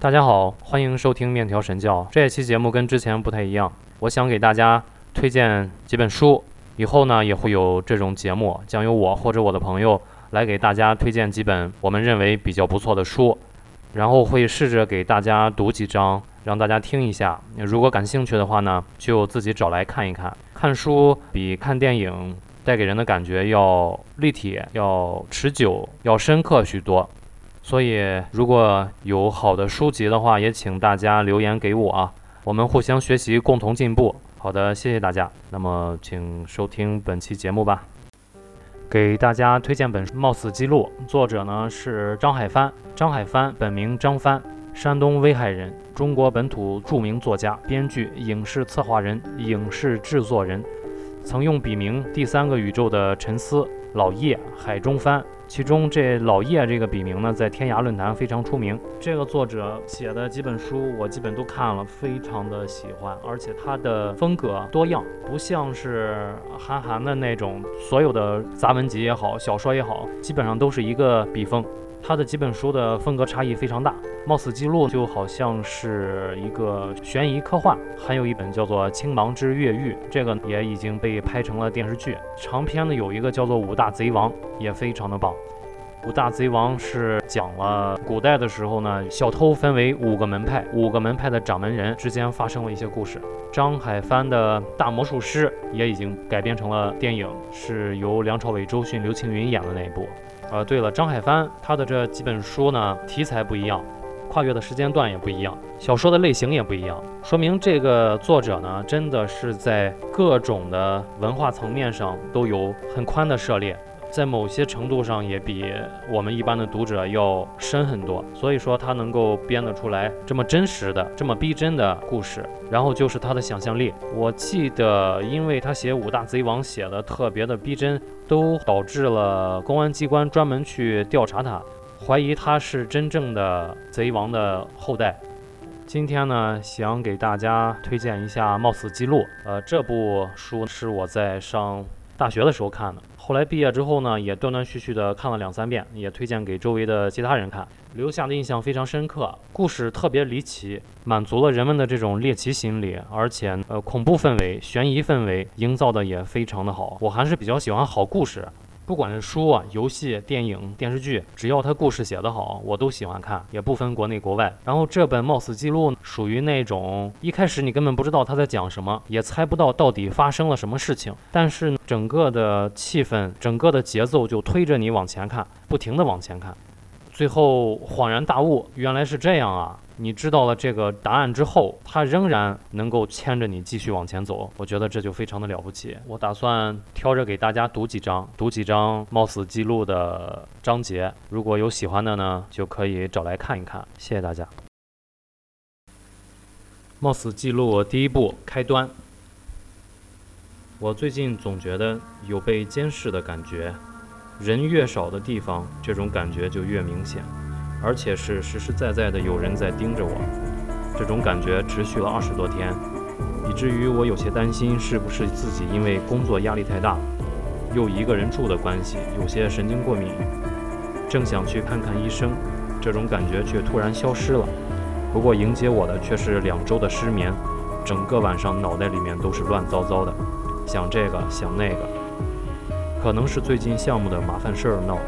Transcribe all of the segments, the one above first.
大家好，欢迎收听面条神教。这一期节目跟之前不太一样，我想给大家推荐几本书。以后呢，也会有这种节目，将由我或者我的朋友来给大家推荐几本我们认为比较不错的书，然后会试着给大家读几章，让大家听一下。如果感兴趣的话呢，就自己找来看一看。看书比看电影带给人的感觉要立体、要持久、要深刻许多。所以，如果有好的书籍的话，也请大家留言给我啊，我们互相学习，共同进步。好的，谢谢大家。那么，请收听本期节目吧。给大家推荐本《冒死记录》，作者呢是张海帆。张海帆本名张帆，山东威海人，中国本土著名作家、编剧、影视策划人、影视制作人，曾用笔名“第三个宇宙”的沉思、老叶、海中帆。其中这老叶这个笔名呢，在天涯论坛非常出名。这个作者写的几本书，我基本都看了，非常的喜欢。而且他的风格多样，不像是韩寒的那种，所有的杂文集也好，小说也好，基本上都是一个笔锋。他的几本书的风格差异非常大，《冒死记录》就好像是一个悬疑科幻，还有一本叫做《青芒之越狱》，这个也已经被拍成了电视剧。长篇呢有一个叫做《五大贼王》，也非常的棒。五大贼王是讲了古代的时候呢，小偷分为五个门派，五个门派的掌门人之间发生了一些故事。张海帆的大魔术师也已经改编成了电影，是由梁朝伟、周迅、刘青云演的那一部。呃，对了，张海帆他的这几本书呢，题材不一样，跨越的时间段也不一样，小说的类型也不一样，说明这个作者呢，真的是在各种的文化层面上都有很宽的涉猎。在某些程度上也比我们一般的读者要深很多，所以说他能够编得出来这么真实的、这么逼真的故事。然后就是他的想象力。我记得，因为他写五大贼王写的特别的逼真，都导致了公安机关专门去调查他，怀疑他是真正的贼王的后代。今天呢，想给大家推荐一下《冒死记录》。呃，这部书是我在上大学的时候看的。后来毕业之后呢，也断断续续的看了两三遍，也推荐给周围的其他人看，留下的印象非常深刻。故事特别离奇，满足了人们的这种猎奇心理，而且呃恐怖氛围、悬疑氛围营造的也非常的好。我还是比较喜欢好故事。不管是书啊、游戏、电影、电视剧，只要他故事写得好，我都喜欢看，也不分国内国外。然后这本《冒死记录》属于那种一开始你根本不知道他在讲什么，也猜不到到底发生了什么事情，但是整个的气氛、整个的节奏就推着你往前看，不停的往前看。最后恍然大悟，原来是这样啊！你知道了这个答案之后，他仍然能够牵着你继续往前走，我觉得这就非常的了不起。我打算挑着给大家读几章，读几章冒死记录的章节，如果有喜欢的呢，就可以找来看一看。谢谢大家。冒死记录第一部开端。我最近总觉得有被监视的感觉。人越少的地方，这种感觉就越明显，而且是实实在在的有人在盯着我。这种感觉持续了二十多天，以至于我有些担心，是不是自己因为工作压力太大，又一个人住的关系，有些神经过敏。正想去看看医生，这种感觉却突然消失了。不过迎接我的却是两周的失眠，整个晚上脑袋里面都是乱糟糟的，想这个想那个。可能是最近项目的麻烦事儿闹。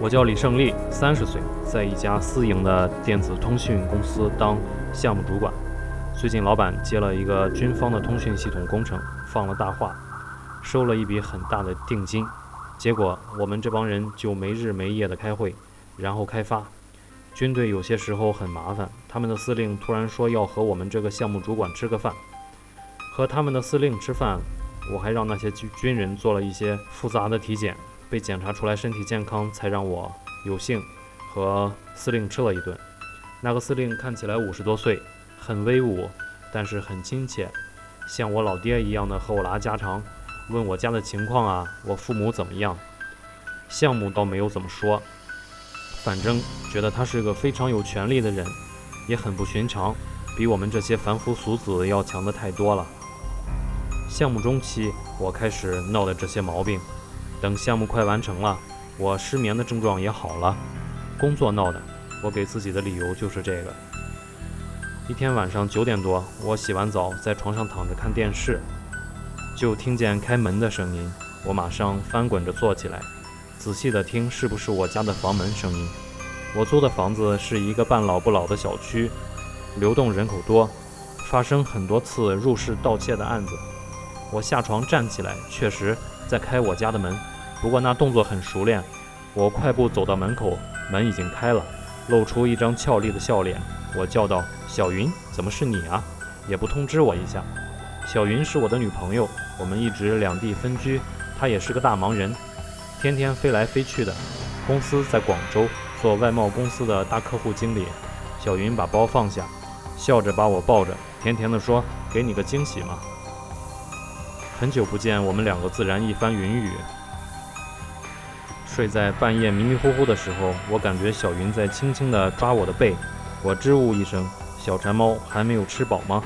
我叫李胜利，三十岁，在一家私营的电子通讯公司当项目主管。最近老板接了一个军方的通讯系统工程，放了大话，收了一笔很大的定金。结果我们这帮人就没日没夜的开会，然后开发。军队有些时候很麻烦，他们的司令突然说要和我们这个项目主管吃个饭，和他们的司令吃饭。我还让那些军军人做了一些复杂的体检，被检查出来身体健康，才让我有幸和司令吃了一顿。那个司令看起来五十多岁，很威武，但是很亲切，像我老爹一样的和我拉家常，问我家的情况啊，我父母怎么样。项目倒没有怎么说，反正觉得他是个非常有权力的人，也很不寻常，比我们这些凡夫俗子要强的太多了。项目中期，我开始闹的这些毛病，等项目快完成了，我失眠的症状也好了。工作闹的，我给自己的理由就是这个。一天晚上九点多，我洗完澡在床上躺着看电视，就听见开门的声音。我马上翻滚着坐起来，仔细的听是不是我家的房门声音。我租的房子是一个半老不老的小区，流动人口多，发生很多次入室盗窃的案子。我下床站起来，确实在开我家的门，不过那动作很熟练。我快步走到门口，门已经开了，露出一张俏丽的笑脸。我叫道：“小云，怎么是你啊？也不通知我一下。”小云是我的女朋友，我们一直两地分居。她也是个大忙人，天天飞来飞去的。公司在广州，做外贸公司的大客户经理。小云把包放下，笑着把我抱着，甜甜地说：“给你个惊喜嘛。”很久不见，我们两个自然一番云雨。睡在半夜迷迷糊糊的时候，我感觉小云在轻轻地抓我的背。我支吾一声：“小馋猫还没有吃饱吗？”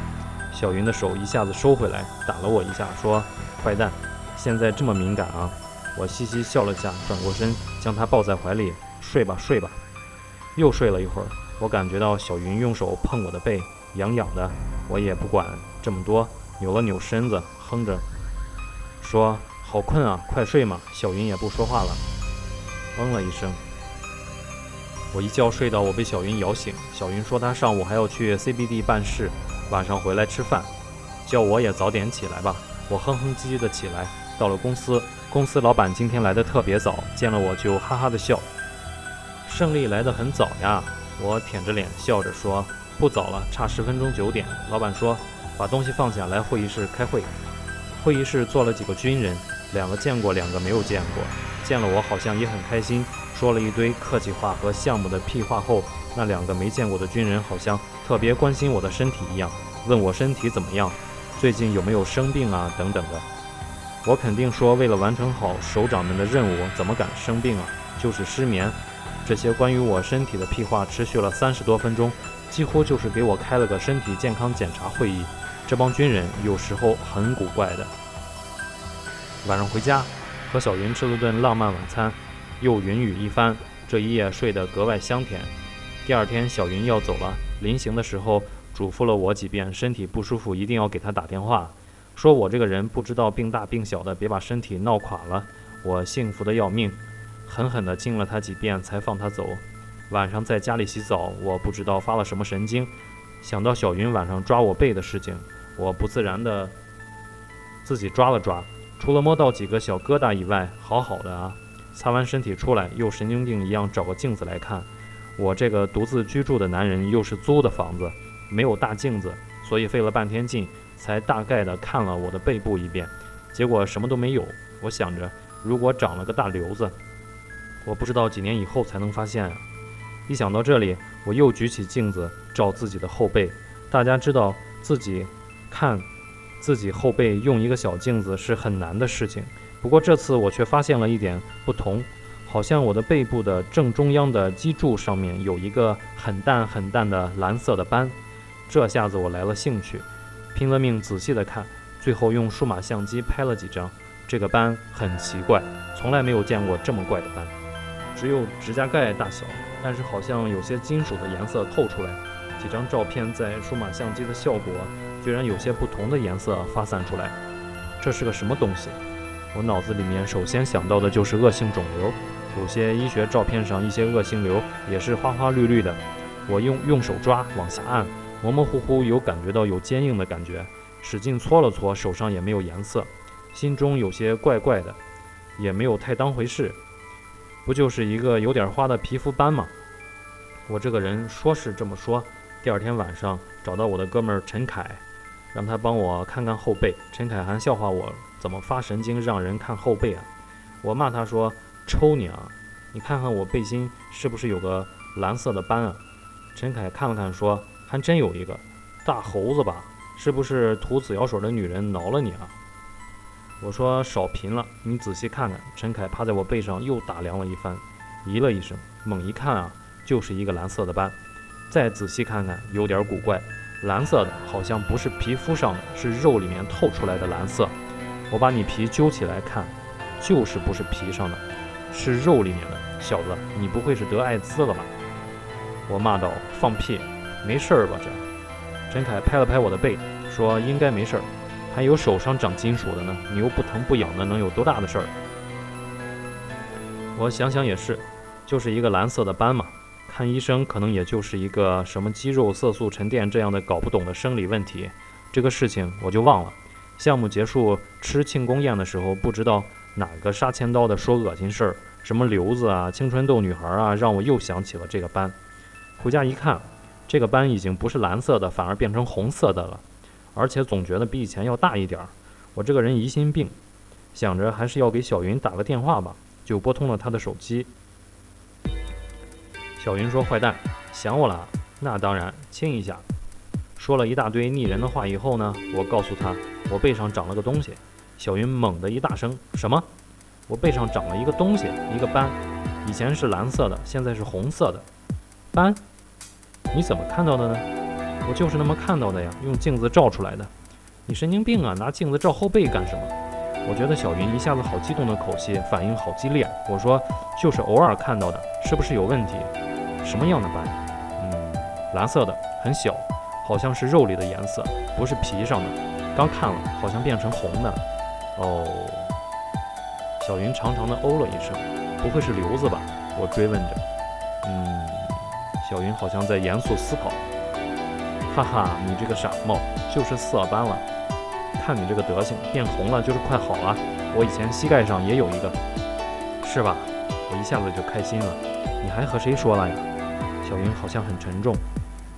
小云的手一下子收回来，打了我一下，说：“坏蛋，现在这么敏感啊！”我嘻嘻笑了下，转过身，将她抱在怀里：“睡吧，睡吧。”又睡了一会儿，我感觉到小云用手碰我的背，痒痒的。我也不管这么多，扭了扭身子，哼着说：“好困啊，快睡嘛。”小云也不说话了，嗯了一声。我一觉睡到我被小云摇醒，小云说她上午还要去 CBD 办事，晚上回来吃饭，叫我也早点起来吧。我哼哼唧唧的起来，到了公司，公司老板今天来的特别早，见了我就哈哈的笑。胜利来的很早呀，我舔着脸笑着说不早了，差十分钟九点。老板说把东西放下来会议室开会。会议室坐了几个军人，两个见过，两个没有见过，见了我好像也很开心。说了一堆客气话和项目的屁话后，那两个没见过的军人好像特别关心我的身体一样，问我身体怎么样，最近有没有生病啊等等的。我肯定说，为了完成好首长们的任务，怎么敢生病啊？就是失眠。这些关于我身体的屁话持续了三十多分钟，几乎就是给我开了个身体健康检查会议。这帮军人有时候很古怪的。晚上回家，和小云吃了顿浪漫晚餐。又云雨一番，这一夜睡得格外香甜。第二天，小云要走了，临行的时候嘱咐了我几遍，身体不舒服一定要给她打电话，说我这个人不知道病大病小的，别把身体闹垮了。我幸福的要命，狠狠地敬了她几遍，才放她走。晚上在家里洗澡，我不知道发了什么神经，想到小云晚上抓我背的事情，我不自然的自己抓了抓，除了摸到几个小疙瘩以外，好好的啊。擦完身体出来，又神经病一样找个镜子来看。我这个独自居住的男人，又是租的房子，没有大镜子，所以费了半天劲，才大概的看了我的背部一遍。结果什么都没有。我想着，如果长了个大瘤子，我不知道几年以后才能发现啊。一想到这里，我又举起镜子照自己的后背。大家知道自己看自己后背用一个小镜子是很难的事情。不过这次我却发现了一点不同，好像我的背部的正中央的脊柱上面有一个很淡很淡的蓝色的斑，这下子我来了兴趣，拼了命仔细的看，最后用数码相机拍了几张。这个斑很奇怪，从来没有见过这么怪的斑，只有指甲盖大小，但是好像有些金属的颜色透出来。几张照片在数码相机的效果，居然有些不同的颜色发散出来，这是个什么东西？我脑子里面首先想到的就是恶性肿瘤，有些医学照片上一些恶性瘤也是花花绿绿的。我用用手抓，往下按，模模糊糊有感觉到有坚硬的感觉，使劲搓了搓，手上也没有颜色，心中有些怪怪的，也没有太当回事，不就是一个有点花的皮肤斑吗？我这个人说是这么说，第二天晚上找到我的哥们儿陈凯，让他帮我看看后背，陈凯还笑话我。怎么发神经让人看后背啊？我骂他说：“抽你啊！你看看我背心是不是有个蓝色的斑啊？”陈凯看了看说：“还真有一个，大猴子吧？是不是涂紫药水的女人挠了你啊？”我说：“少贫了，你仔细看看。”陈凯趴在我背上又打量了一番，咦了一声，猛一看啊，就是一个蓝色的斑。再仔细看看，有点古怪，蓝色的好像不是皮肤上的，是肉里面透出来的蓝色。我把你皮揪起来看，就是不是皮上的，是肉里面的。小子，你不会是得艾滋了吧？我骂道：“放屁，没事儿吧？”这陈凯拍了拍我的背，说：“应该没事儿，还有手上长金属的呢，你又不疼不痒的，能有多大的事儿？”我想想也是，就是一个蓝色的斑嘛，看医生可能也就是一个什么肌肉色素沉淀这样的搞不懂的生理问题，这个事情我就忘了。项目结束吃庆功宴的时候，不知道哪个杀千刀的说恶心事儿，什么瘤子啊、青春痘女孩啊，让我又想起了这个斑。回家一看，这个斑已经不是蓝色的，反而变成红色的了，而且总觉得比以前要大一点儿。我这个人疑心病，想着还是要给小云打个电话吧，就拨通了她的手机。小云说：“坏蛋，想我了？那当然，亲一下。”说了一大堆腻人的话以后呢，我告诉他。我背上长了个东西，小云猛地一大声：“什么？我背上长了一个东西，一个斑，以前是蓝色的，现在是红色的斑。你怎么看到的呢？我就是那么看到的呀，用镜子照出来的。你神经病啊，拿镜子照后背干什么？”我觉得小云一下子好激动的口气，反应好激烈。我说：“就是偶尔看到的，是不是有问题？什么样的斑？嗯，蓝色的，很小，好像是肉里的颜色，不是皮上的。”刚看了，好像变成红的。哦，小云长长的哦了一声，不会是瘤子吧？我追问着。嗯，小云好像在严肃思考。哈哈，你这个傻帽，就是色斑了。看你这个德行，变红了就是快好了。我以前膝盖上也有一个，是吧？我一下子就开心了。你还和谁说了呀？小云好像很沉重。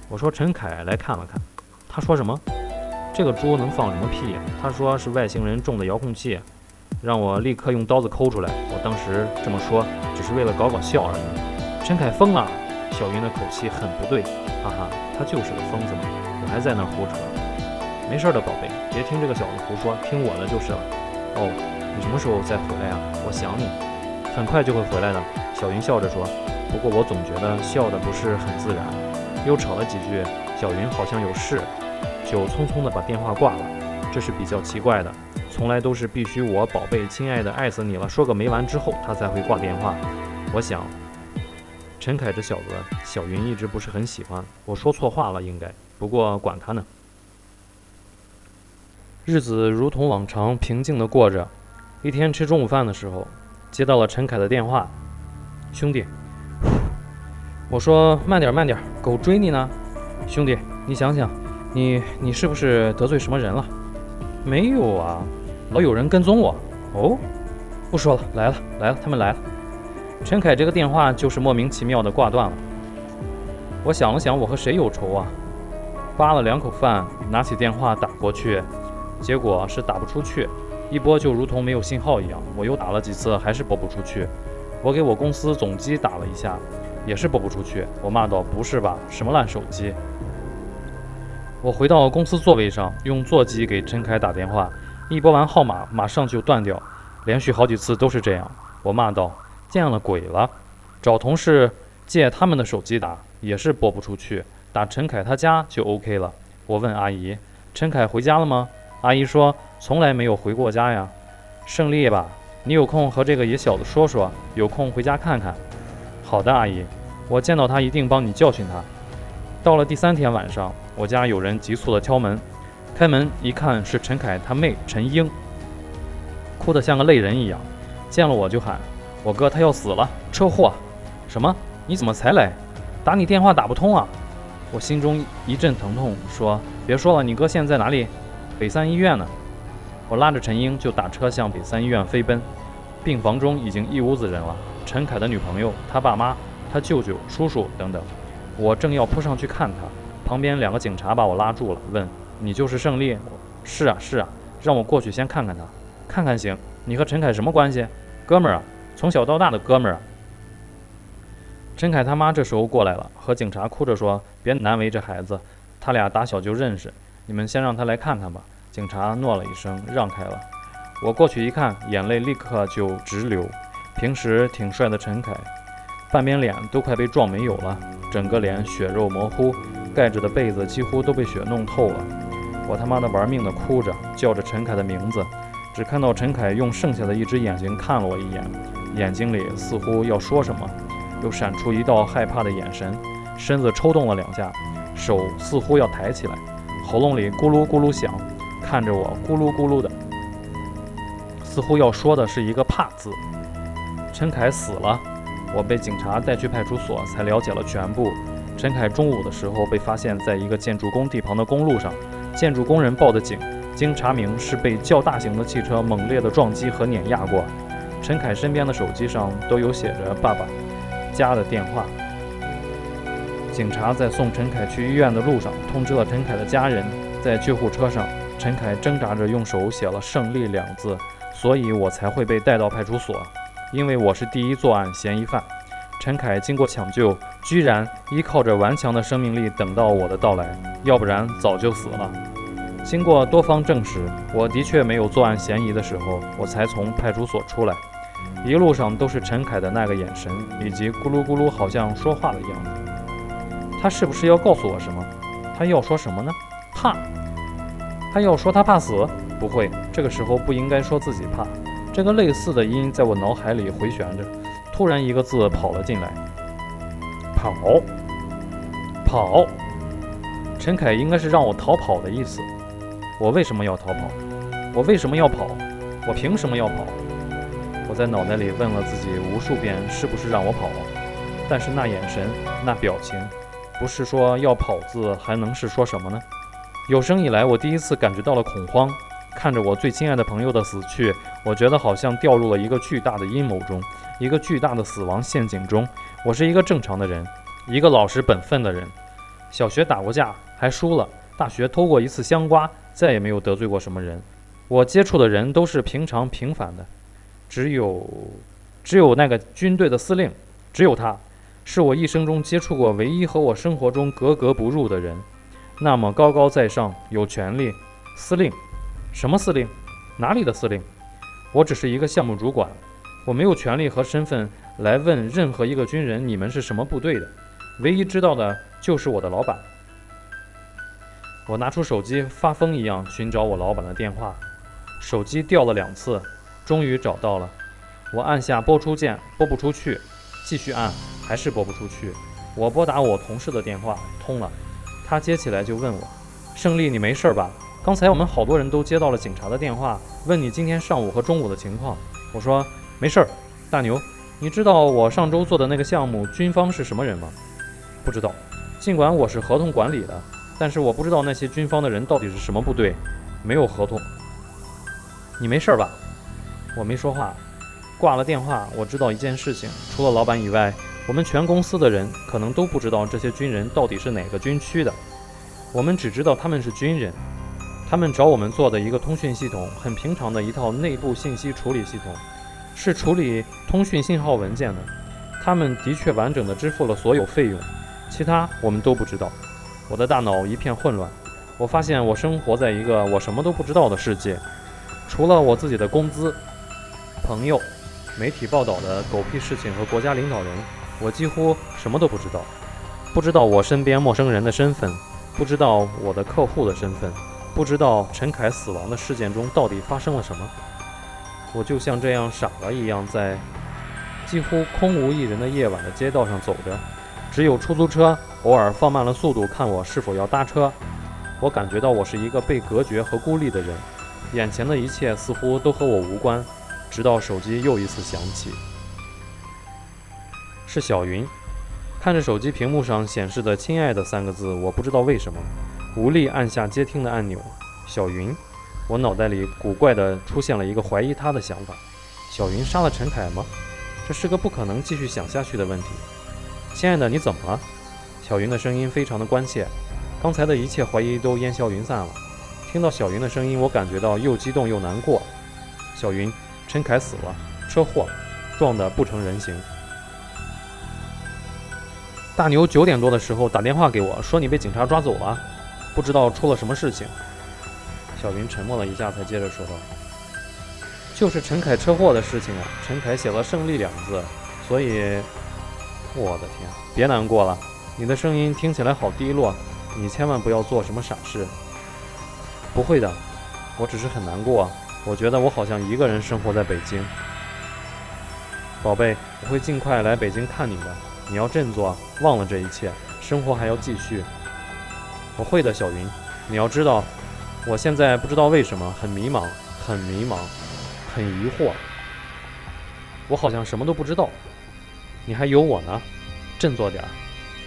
我说陈凯来看了看，他说什么？这个猪能放什么屁？他说是外星人种的遥控器，让我立刻用刀子抠出来。我当时这么说，只是为了搞搞笑而已。陈凯疯了，小云的口气很不对，哈哈，他就是个疯子嘛。我还在那胡扯，没事的，宝贝，别听这个小子胡说，听我的就是了。哦，你什么时候再回来呀？我想你，很快就会回来的。小云笑着说。不过我总觉得笑的不是很自然。又吵了几句，小云好像有事。就匆匆地把电话挂了，这是比较奇怪的，从来都是必须我宝贝亲爱的爱死你了说个没完之后，他才会挂电话。我想，陈凯这小子，小云一直不是很喜欢。我说错话了，应该，不过管他呢。日子如同往常平静地过着。一天吃中午饭的时候，接到了陈凯的电话，兄弟，我说慢点慢点，狗追你呢，兄弟，你想想。你你是不是得罪什么人了？没有啊，老有人跟踪我。哦，不说了，来了来了，他们来了。陈凯这个电话就是莫名其妙的挂断了。我想了想，我和谁有仇啊？扒了两口饭，拿起电话打过去，结果是打不出去，一拨就如同没有信号一样。我又打了几次，还是拨不出去。我给我公司总机打了一下，也是拨不出去。我骂道：“不是吧，什么烂手机！”我回到公司座位上，用座机给陈凯打电话，一拨完号码，马上就断掉，连续好几次都是这样。我骂道：“见了鬼了！”找同事借他们的手机打，也是拨不出去。打陈凯他家就 OK 了。我问阿姨：“陈凯回家了吗？”阿姨说：“从来没有回过家呀。”胜利吧，你有空和这个野小子说说，有空回家看看。好的，阿姨，我见到他一定帮你教训他。到了第三天晚上。我家有人急促地敲门，开门一看是陈凯他妹陈英，哭得像个泪人一样，见了我就喊：“我哥他要死了，车祸！”什么？你怎么才来？打你电话打不通啊！我心中一阵疼痛，说：“别说了，你哥现在哪里？北三医院呢。”我拉着陈英就打车向北三医院飞奔，病房中已经一屋子人了，陈凯的女朋友、他爸妈、他舅舅、叔叔等等，我正要扑上去看他。旁边两个警察把我拉住了，问：“你就是胜利？”“是啊，是啊，让我过去先看看他，看看行。你和陈凯什么关系？哥们儿啊，从小到大的哥们儿啊。”陈凯他妈这时候过来了，和警察哭着说：“别难为这孩子，他俩打小就认识，你们先让他来看看吧。”警察诺了一声，让开了。我过去一看，眼泪立刻就直流。平时挺帅的陈凯，半边脸都快被撞没有了，整个脸血肉模糊。盖着的被子几乎都被血弄透了，我他妈的玩命的哭着，叫着陈凯的名字，只看到陈凯用剩下的一只眼睛看了我一眼，眼睛里似乎要说什么，又闪出一道害怕的眼神，身子抽动了两下，手似乎要抬起来，喉咙里咕噜咕噜响，看着我咕噜咕噜的，似乎要说的是一个“怕”字。陈凯死了，我被警察带去派出所，才了解了全部。陈凯中午的时候被发现在一个建筑工地旁的公路上，建筑工人报的警，经查明是被较大型的汽车猛烈的撞击和碾压过。陈凯身边的手机上都有写着爸爸家的电话。警察在送陈凯去医院的路上通知了陈凯的家人，在救护车上，陈凯挣扎着用手写了“胜利”两字，所以我才会被带到派出所，因为我是第一作案嫌疑犯。陈凯经过抢救，居然依靠着顽强的生命力等到我的到来，要不然早就死了。经过多方证实，我的确没有作案嫌疑的时候，我才从派出所出来。一路上都是陈凯的那个眼神，以及咕噜咕噜好像说话的样子。他是不是要告诉我什么？他要说什么呢？怕？他要说他怕死？不会，这个时候不应该说自己怕。这个类似的音在我脑海里回旋着。突然，一个字跑了进来，跑，跑。陈凯应该是让我逃跑的意思。我为什么要逃跑？我为什么要跑？我凭什么要跑？我在脑袋里问了自己无数遍，是不是让我跑？但是那眼神，那表情，不是说要跑字，还能是说什么呢？有生以来，我第一次感觉到了恐慌。看着我最亲爱的朋友的死去，我觉得好像掉入了一个巨大的阴谋中。一个巨大的死亡陷阱中，我是一个正常的人，一个老实本分的人。小学打过架还输了，大学偷过一次香瓜，再也没有得罪过什么人。我接触的人都是平常平凡的，只有，只有那个军队的司令，只有他，是我一生中接触过唯一和我生活中格格不入的人。那么高高在上，有权利，司令，什么司令？哪里的司令？我只是一个项目主管。我没有权利和身份来问任何一个军人，你们是什么部队的？唯一知道的就是我的老板。我拿出手机，发疯一样寻找我老板的电话，手机掉了两次，终于找到了。我按下拨出键，拨不出去，继续按，还是拨不出去。我拨打我同事的电话，通了，他接起来就问我：“胜利，你没事吧？刚才我们好多人都接到了警察的电话，问你今天上午和中午的情况。”我说。没事儿，大牛，你知道我上周做的那个项目军方是什么人吗？不知道。尽管我是合同管理的，但是我不知道那些军方的人到底是什么部队，没有合同。你没事吧？我没说话，挂了电话。我知道一件事情，除了老板以外，我们全公司的人可能都不知道这些军人到底是哪个军区的。我们只知道他们是军人，他们找我们做的一个通讯系统，很平常的一套内部信息处理系统。是处理通讯信号文件的，他们的确完整的支付了所有费用，其他我们都不知道。我的大脑一片混乱，我发现我生活在一个我什么都不知道的世界，除了我自己的工资、朋友、媒体报道的狗屁事情和国家领导人，我几乎什么都不知道。不知道我身边陌生人的身份，不知道我的客户的身份，不知道陈凯死亡的事件中到底发生了什么。我就像这样傻了一样，在几乎空无一人的夜晚的街道上走着，只有出租车偶尔放慢了速度看我是否要搭车。我感觉到我是一个被隔绝和孤立的人，眼前的一切似乎都和我无关。直到手机又一次响起，是小云。看着手机屏幕上显示的“亲爱的”三个字，我不知道为什么无力按下接听的按钮。小云。我脑袋里古怪地出现了一个怀疑他的想法：小云杀了陈凯吗？这是个不可能继续想下去的问题。亲爱的，你怎么了？小云的声音非常的关切，刚才的一切怀疑都烟消云散了。听到小云的声音，我感觉到又激动又难过。小云，陈凯死了，车祸，撞得不成人形。大牛九点多的时候打电话给我说你被警察抓走了，不知道出了什么事情。小云沉默了一下，才接着说道：“就是陈凯车祸的事情啊。陈凯写了‘胜利’两字，所以……我的天，别难过了，你的声音听起来好低落，你千万不要做什么傻事。不会的，我只是很难过，我觉得我好像一个人生活在北京。宝贝，我会尽快来北京看你的，你要振作，忘了这一切，生活还要继续。我会的，小云。你要知道，我现在不知道为什么很迷茫，很迷茫，很疑惑。我好像什么都不知道。你还有我呢，振作点儿。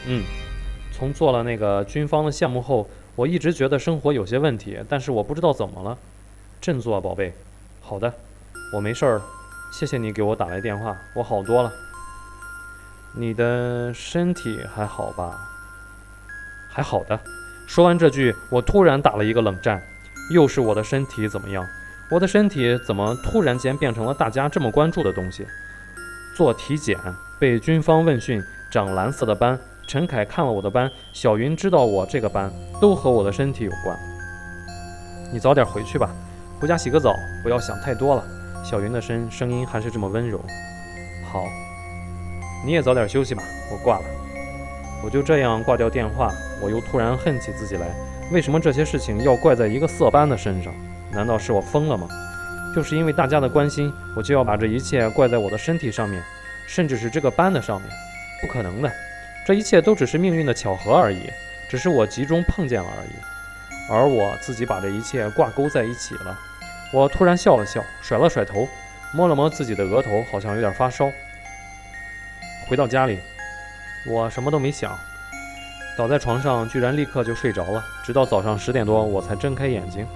嗯，从做了那个军方的项目后，我一直觉得生活有些问题，但是我不知道怎么了。振作，宝贝。好的，我没事儿。谢谢你给我打来电话，我好多了。你的身体还好吧？还好的。说完这句，我突然打了一个冷战。又是我的身体怎么样？我的身体怎么突然间变成了大家这么关注的东西？做体检，被军方问讯，长蓝色的斑。陈凯看了我的斑，小云知道我这个斑，都和我的身体有关。你早点回去吧，回家洗个澡，不要想太多了。小云的声声音还是这么温柔。好，你也早点休息吧。我挂了。我就这样挂掉电话，我又突然恨起自己来。为什么这些事情要怪在一个色斑的身上？难道是我疯了吗？就是因为大家的关心，我就要把这一切怪在我的身体上面，甚至是这个斑的上面？不可能的，这一切都只是命运的巧合而已，只是我集中碰见了而已，而我自己把这一切挂钩在一起了。我突然笑了笑，甩了甩头，摸了摸自己的额头，好像有点发烧。回到家里。我什么都没想，倒在床上，居然立刻就睡着了。直到早上十点多，我才睁开眼睛，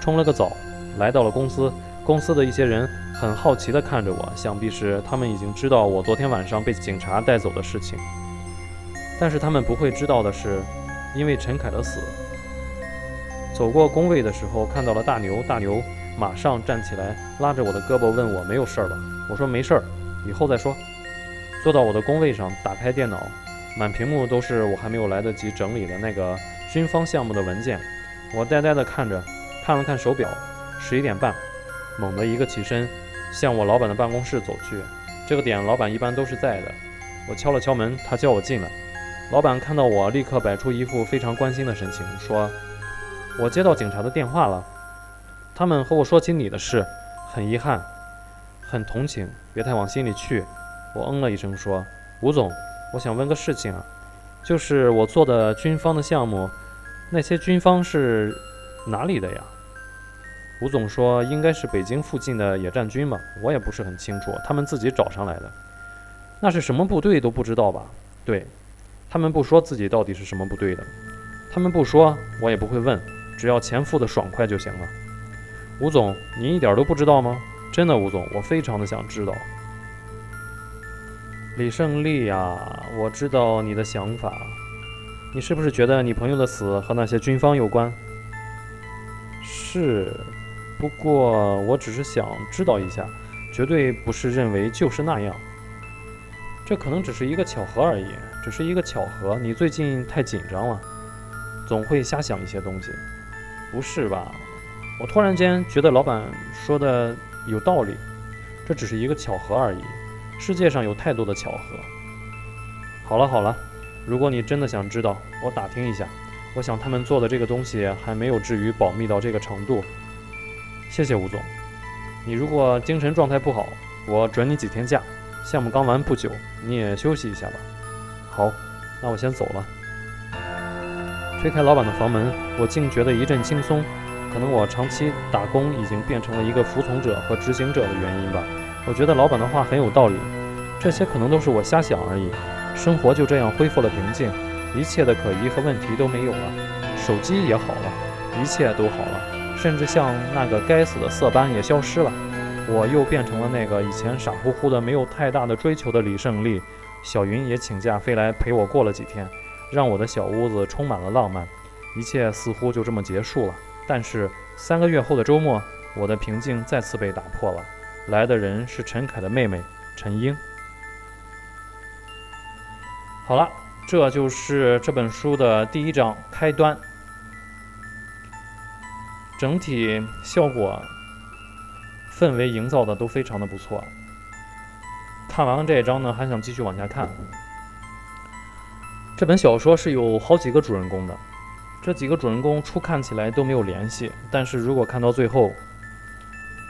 冲了个澡，来到了公司。公司的一些人很好奇地看着我，想必是他们已经知道我昨天晚上被警察带走的事情。但是他们不会知道的是，因为陈凯的死。走过工位的时候，看到了大牛，大牛马上站起来，拉着我的胳膊问我没有事儿吧？我说没事儿，以后再说。坐到我的工位上，打开电脑，满屏幕都是我还没有来得及整理的那个军方项目的文件。我呆呆地看着，看了看手表，十一点半，猛地一个起身，向我老板的办公室走去。这个点老板一般都是在的。我敲了敲门，他叫我进来。老板看到我，立刻摆出一副非常关心的神情，说：“我接到警察的电话了，他们和我说起你的事，很遗憾，很同情，别太往心里去。”我嗯了一声，说：“吴总，我想问个事情啊，就是我做的军方的项目，那些军方是哪里的呀？”吴总说：“应该是北京附近的野战军吧，我也不是很清楚，他们自己找上来的。那是什么部队都不知道吧？对，他们不说自己到底是什么部队的，他们不说，我也不会问，只要钱付的爽快就行了。”吴总，您一点都不知道吗？真的，吴总，我非常的想知道。李胜利呀，我知道你的想法。你是不是觉得你朋友的死和那些军方有关？是，不过我只是想知道一下，绝对不是认为就是那样。这可能只是一个巧合而已，只是一个巧合。你最近太紧张了，总会瞎想一些东西。不是吧？我突然间觉得老板说的有道理，这只是一个巧合而已。世界上有太多的巧合。好了好了，如果你真的想知道，我打听一下。我想他们做的这个东西还没有至于保密到这个程度。谢谢吴总。你如果精神状态不好，我准你几天假。项目刚完不久，你也休息一下吧。好，那我先走了。推开老板的房门，我竟觉得一阵轻松。可能我长期打工已经变成了一个服从者和执行者的原因吧。我觉得老板的话很有道理，这些可能都是我瞎想而已。生活就这样恢复了平静，一切的可疑和问题都没有了，手机也好了，一切都好了，甚至像那个该死的色斑也消失了。我又变成了那个以前傻乎乎的、没有太大的追求的李胜利。小云也请假飞来陪我过了几天，让我的小屋子充满了浪漫。一切似乎就这么结束了。但是三个月后的周末，我的平静再次被打破了。来的人是陈凯的妹妹陈英。好了，这就是这本书的第一章开端。整体效果、氛围营造的都非常的不错。看完了这一章呢，还想继续往下看。这本小说是有好几个主人公的，这几个主人公初看起来都没有联系，但是如果看到最后。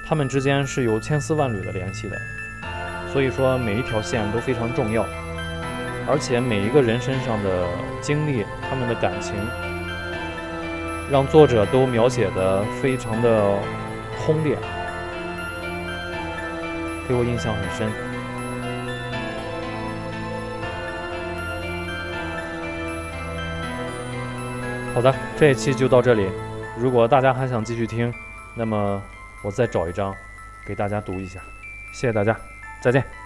他们之间是有千丝万缕的联系的，所以说每一条线都非常重要。而且每一个人身上的经历，他们的感情，让作者都描写的非常的轰烈，给我印象很深。好的，这一期就到这里。如果大家还想继续听，那么我再找一张给大家读一下。谢谢大家，再见。